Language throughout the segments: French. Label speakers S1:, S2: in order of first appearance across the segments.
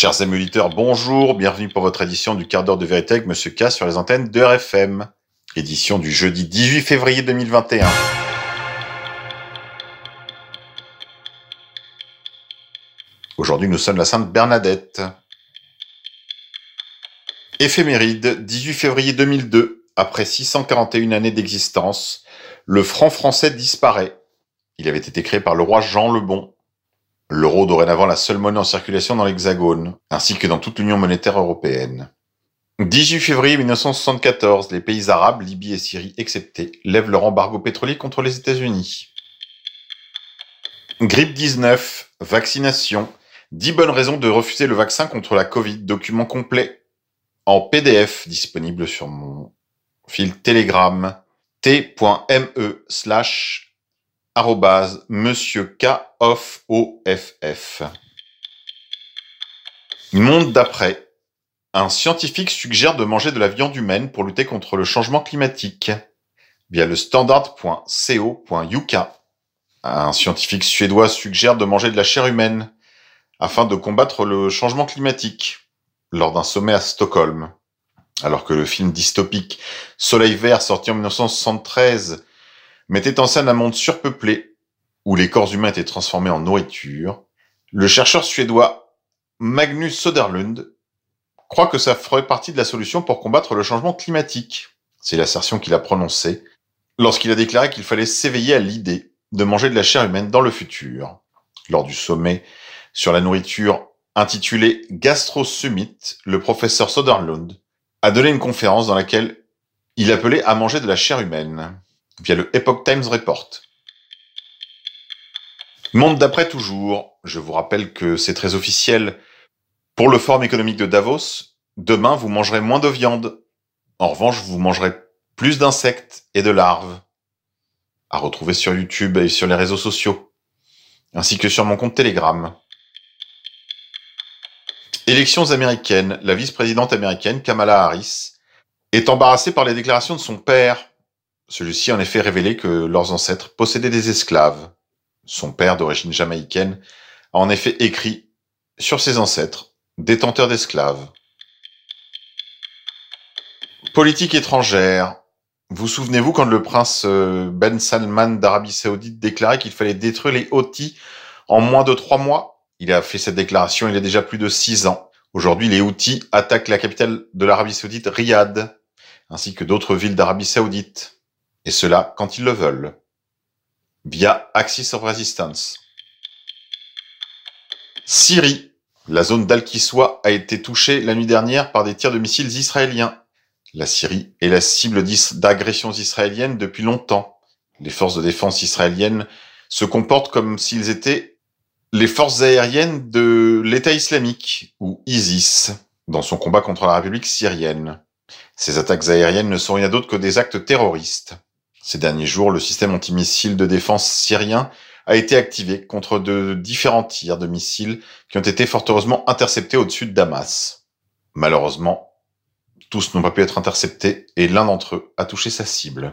S1: Chers amis bonjour, bienvenue pour votre édition du quart d'heure de vérité avec Monsieur K sur les antennes de RFM. Édition du jeudi 18 février 2021. Aujourd'hui, nous sommes la Sainte Bernadette. Éphéméride, 18 février 2002. Après 641 années d'existence, le franc français disparaît. Il avait été créé par le roi Jean le Bon. L'euro dorénavant la seule monnaie en circulation dans l'Hexagone, ainsi que dans toute l'Union monétaire européenne. 18 février 1974, les pays arabes, Libye et Syrie exceptés, lèvent leur embargo pétrolier contre les États-Unis. Grippe 19, vaccination, 10 bonnes raisons de refuser le vaccin contre la Covid, document complet en PDF disponible sur mon fil Telegram t.me slash monsieur K off OFF. Monde d'après. Un scientifique suggère de manger de la viande humaine pour lutter contre le changement climatique via le standard.co.uk. Un scientifique suédois suggère de manger de la chair humaine afin de combattre le changement climatique lors d'un sommet à Stockholm. Alors que le film dystopique Soleil vert, sorti en 1973, mettait en scène un monde surpeuplé où les corps humains étaient transformés en nourriture, le chercheur suédois Magnus Söderlund croit que ça ferait partie de la solution pour combattre le changement climatique. C'est l'assertion qu'il a prononcée lorsqu'il a déclaré qu'il fallait s'éveiller à l'idée de manger de la chair humaine dans le futur. Lors du sommet sur la nourriture intitulé Gastro Summit, le professeur Soderlund a donné une conférence dans laquelle il appelait à manger de la chair humaine, via le Epoch Times Report. Monde d'après toujours, je vous rappelle que c'est très officiel. Pour le Forum économique de Davos, demain vous mangerez moins de viande. En revanche, vous mangerez plus d'insectes et de larves. À retrouver sur YouTube et sur les réseaux sociaux, ainsi que sur mon compte Telegram. Élections américaines. La vice-présidente américaine, Kamala Harris, est embarrassée par les déclarations de son père. Celui-ci en effet révélé que leurs ancêtres possédaient des esclaves. Son père, d'origine jamaïcaine, a en effet écrit sur ses ancêtres, détenteurs d'esclaves. Politique étrangère. Vous souvenez-vous quand le prince euh, Ben Salman d'Arabie Saoudite déclarait qu'il fallait détruire les Houthis en moins de trois mois? Il a fait cette déclaration il y a déjà plus de six ans. Aujourd'hui, les Houthis attaquent la capitale de l'Arabie Saoudite, Riyad, ainsi que d'autres villes d'Arabie Saoudite. Et cela quand ils le veulent. Via Axis of Resistance. Syrie. La zone d'Al-Kiswa a été touchée la nuit dernière par des tirs de missiles israéliens. La Syrie est la cible d'agressions israéliennes depuis longtemps. Les forces de défense israéliennes se comportent comme s'ils étaient les forces aériennes de l'État islamique, ou ISIS, dans son combat contre la République syrienne. Ces attaques aériennes ne sont rien d'autre que des actes terroristes. Ces derniers jours, le système antimissile de défense syrien a été activé contre de différents tirs de missiles qui ont été fort heureusement interceptés au-dessus de Damas. Malheureusement, tous n'ont pas pu être interceptés et l'un d'entre eux a touché sa cible.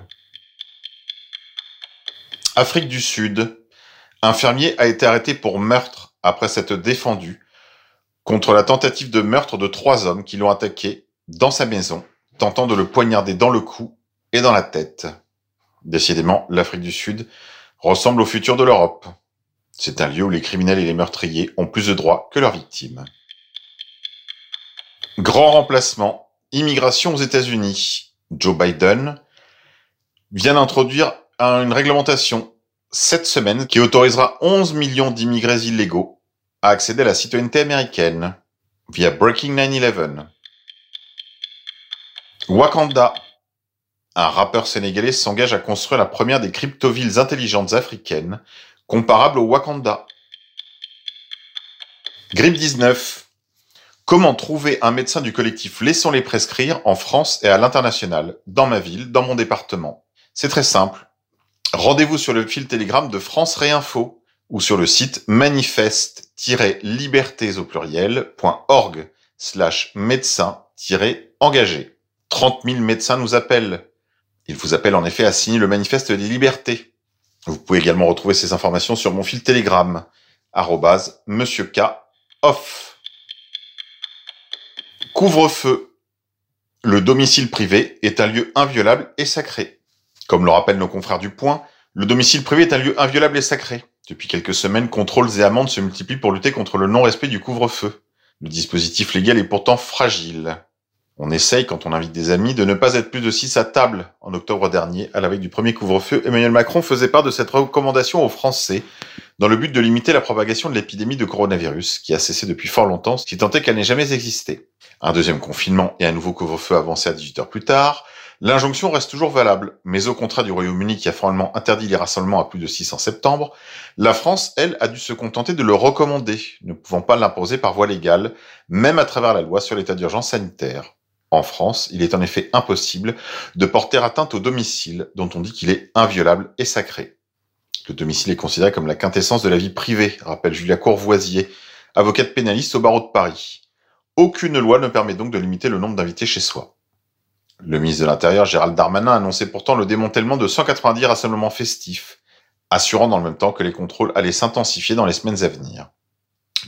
S1: Afrique du Sud, un fermier a été arrêté pour meurtre après s'être défendu contre la tentative de meurtre de trois hommes qui l'ont attaqué dans sa maison, tentant de le poignarder dans le cou et dans la tête. Décidément, l'Afrique du Sud ressemble au futur de l'Europe. C'est un lieu où les criminels et les meurtriers ont plus de droits que leurs victimes. Grand remplacement, immigration aux États-Unis. Joe Biden vient d'introduire une réglementation cette semaine qui autorisera 11 millions d'immigrés illégaux à accéder à la citoyenneté américaine via Breaking 9-11. Wakanda. Un rappeur sénégalais s'engage à construire la première des cryptovilles intelligentes africaines comparables au Wakanda. Grippe 19. Comment trouver un médecin du collectif Laissons-les prescrire en France et à l'international, dans ma ville, dans mon département? C'est très simple Rendez-vous sur le fil Telegram de France Réinfo ou sur le site manifeste-libertés au pluriel.org slash médecin-engagé. 30 000 médecins nous appellent. Ils vous appellent en effet à signer le manifeste des libertés. Vous pouvez également retrouver ces informations sur mon fil Telegram, arrobase Monsieur K off. Couvre-feu. Le domicile privé est un lieu inviolable et sacré. Comme le rappellent nos confrères du Point, le domicile privé est un lieu inviolable et sacré. Depuis quelques semaines, contrôles et amendes se multiplient pour lutter contre le non-respect du couvre-feu. Le dispositif légal est pourtant fragile. On essaye, quand on invite des amis, de ne pas être plus de 6 à table. En octobre dernier, à la veille du premier couvre-feu, Emmanuel Macron faisait part de cette recommandation aux Français, dans le but de limiter la propagation de l'épidémie de coronavirus, qui a cessé depuis fort longtemps, si tant est qu'elle n'ait jamais existé. Un deuxième confinement et un nouveau couvre-feu avancé à 18 heures plus tard, l'injonction reste toujours valable, mais au contraire du Royaume-Uni qui a formellement interdit les rassemblements à plus de 6 en septembre, la France, elle, a dû se contenter de le recommander, ne pouvant pas l'imposer par voie légale, même à travers la loi sur l'état d'urgence sanitaire. En France, il est en effet impossible de porter atteinte au domicile, dont on dit qu'il est inviolable et sacré. Le domicile est considéré comme la quintessence de la vie privée, rappelle Julia Courvoisier, avocate pénaliste au barreau de Paris. Aucune loi ne permet donc de limiter le nombre d'invités chez soi. Le ministre de l'Intérieur, Gérald Darmanin, annonçait pourtant le démantèlement de 190 rassemblements festifs, assurant dans le même temps que les contrôles allaient s'intensifier dans les semaines à venir.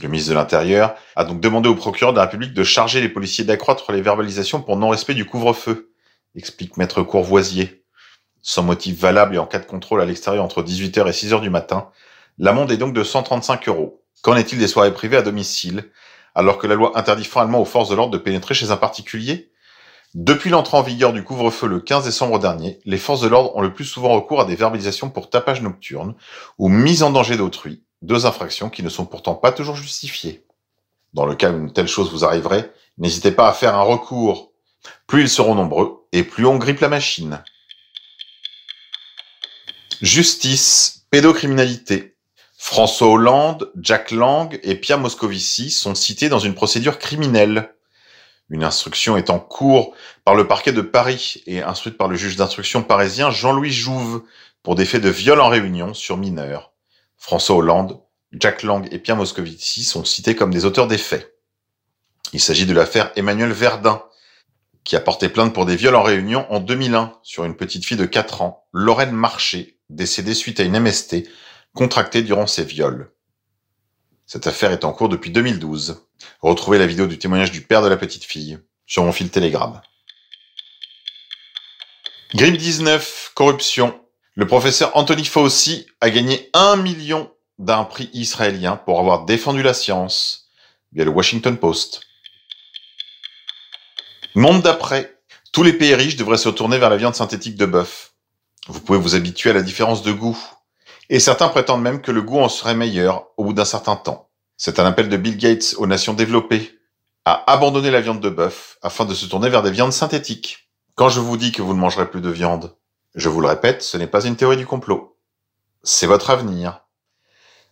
S1: Le ministre de l'Intérieur a donc demandé au procureur de la République de charger les policiers d'accroître les verbalisations pour non-respect du couvre-feu, explique maître Courvoisier. Sans motif valable et en cas de contrôle à l'extérieur entre 18h et 6h du matin, l'amende est donc de 135 euros. Qu'en est-il des soirées privées à domicile, alors que la loi interdit formellement aux forces de l'ordre de pénétrer chez un particulier? Depuis l'entrée en vigueur du couvre-feu le 15 décembre dernier, les forces de l'ordre ont le plus souvent recours à des verbalisations pour tapage nocturne ou mise en danger d'autrui, deux infractions qui ne sont pourtant pas toujours justifiées. Dans le cas où une telle chose vous arriverait, n'hésitez pas à faire un recours. Plus ils seront nombreux, et plus on grippe la machine. Justice, pédocriminalité. François Hollande, Jack Lang et Pierre Moscovici sont cités dans une procédure criminelle. Une instruction est en cours par le parquet de Paris et instruite par le juge d'instruction parisien Jean-Louis Jouve pour des faits de viol en réunion sur mineurs. François Hollande, Jack Lang et Pierre Moscovici sont cités comme des auteurs des faits. Il s'agit de l'affaire Emmanuel Verdun, qui a porté plainte pour des viols en réunion en 2001 sur une petite fille de 4 ans, Lorraine Marché, décédée suite à une MST contractée durant ses viols. Cette affaire est en cours depuis 2012. Retrouvez la vidéo du témoignage du père de la petite fille sur mon fil Telegram. Grippe 19, corruption, le professeur Anthony Fauci a gagné un million d'un prix israélien pour avoir défendu la science via le Washington Post. Monde d'après. Tous les pays riches devraient se tourner vers la viande synthétique de bœuf. Vous pouvez vous habituer à la différence de goût. Et certains prétendent même que le goût en serait meilleur au bout d'un certain temps. C'est un appel de Bill Gates aux nations développées à abandonner la viande de bœuf afin de se tourner vers des viandes synthétiques. Quand je vous dis que vous ne mangerez plus de viande, je vous le répète, ce n'est pas une théorie du complot. C'est votre avenir.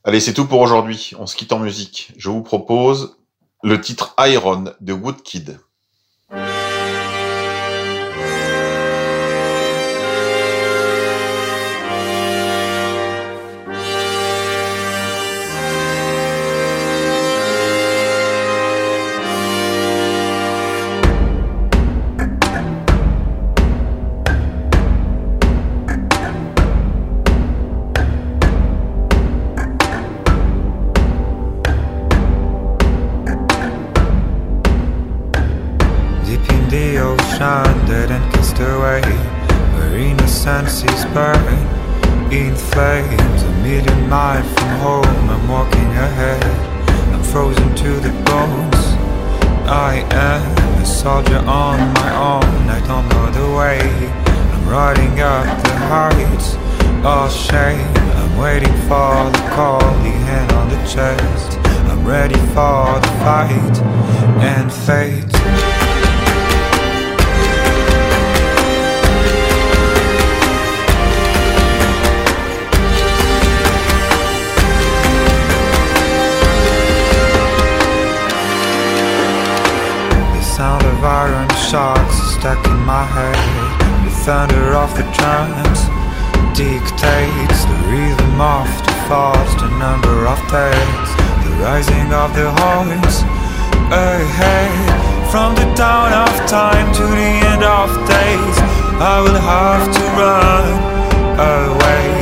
S1: Allez, c'est tout pour aujourd'hui. On se quitte en musique. Je vous propose le titre Iron de Woodkid.
S2: Senses burn in flames. A million miles from home I'm walking ahead. I'm frozen to the bones. I am a soldier on my own. I don't know the way. I'm riding up the heights. All shame. I'm waiting for the call. The hand on the chest. I'm ready for the fight. And fate iron shots stuck in my head. The thunder of the drums dictates The rhythm of the fast, number of days The rising of the horns ahead. From the dawn of time to the end of days I will have to run away